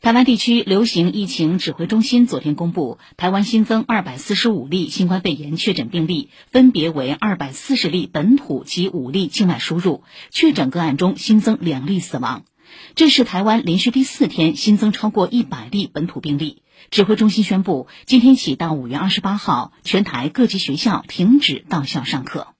台湾地区流行疫情指挥中心昨天公布台湾新增二百四十五例新冠肺炎确诊病例分别为二百四十例本土及五例境外输入确诊个案中新增两例死亡。这是台湾连续第四天新增超过一百例本土病例。指挥中心宣布今天起到五月二十八号全台各级学校停止到校上课。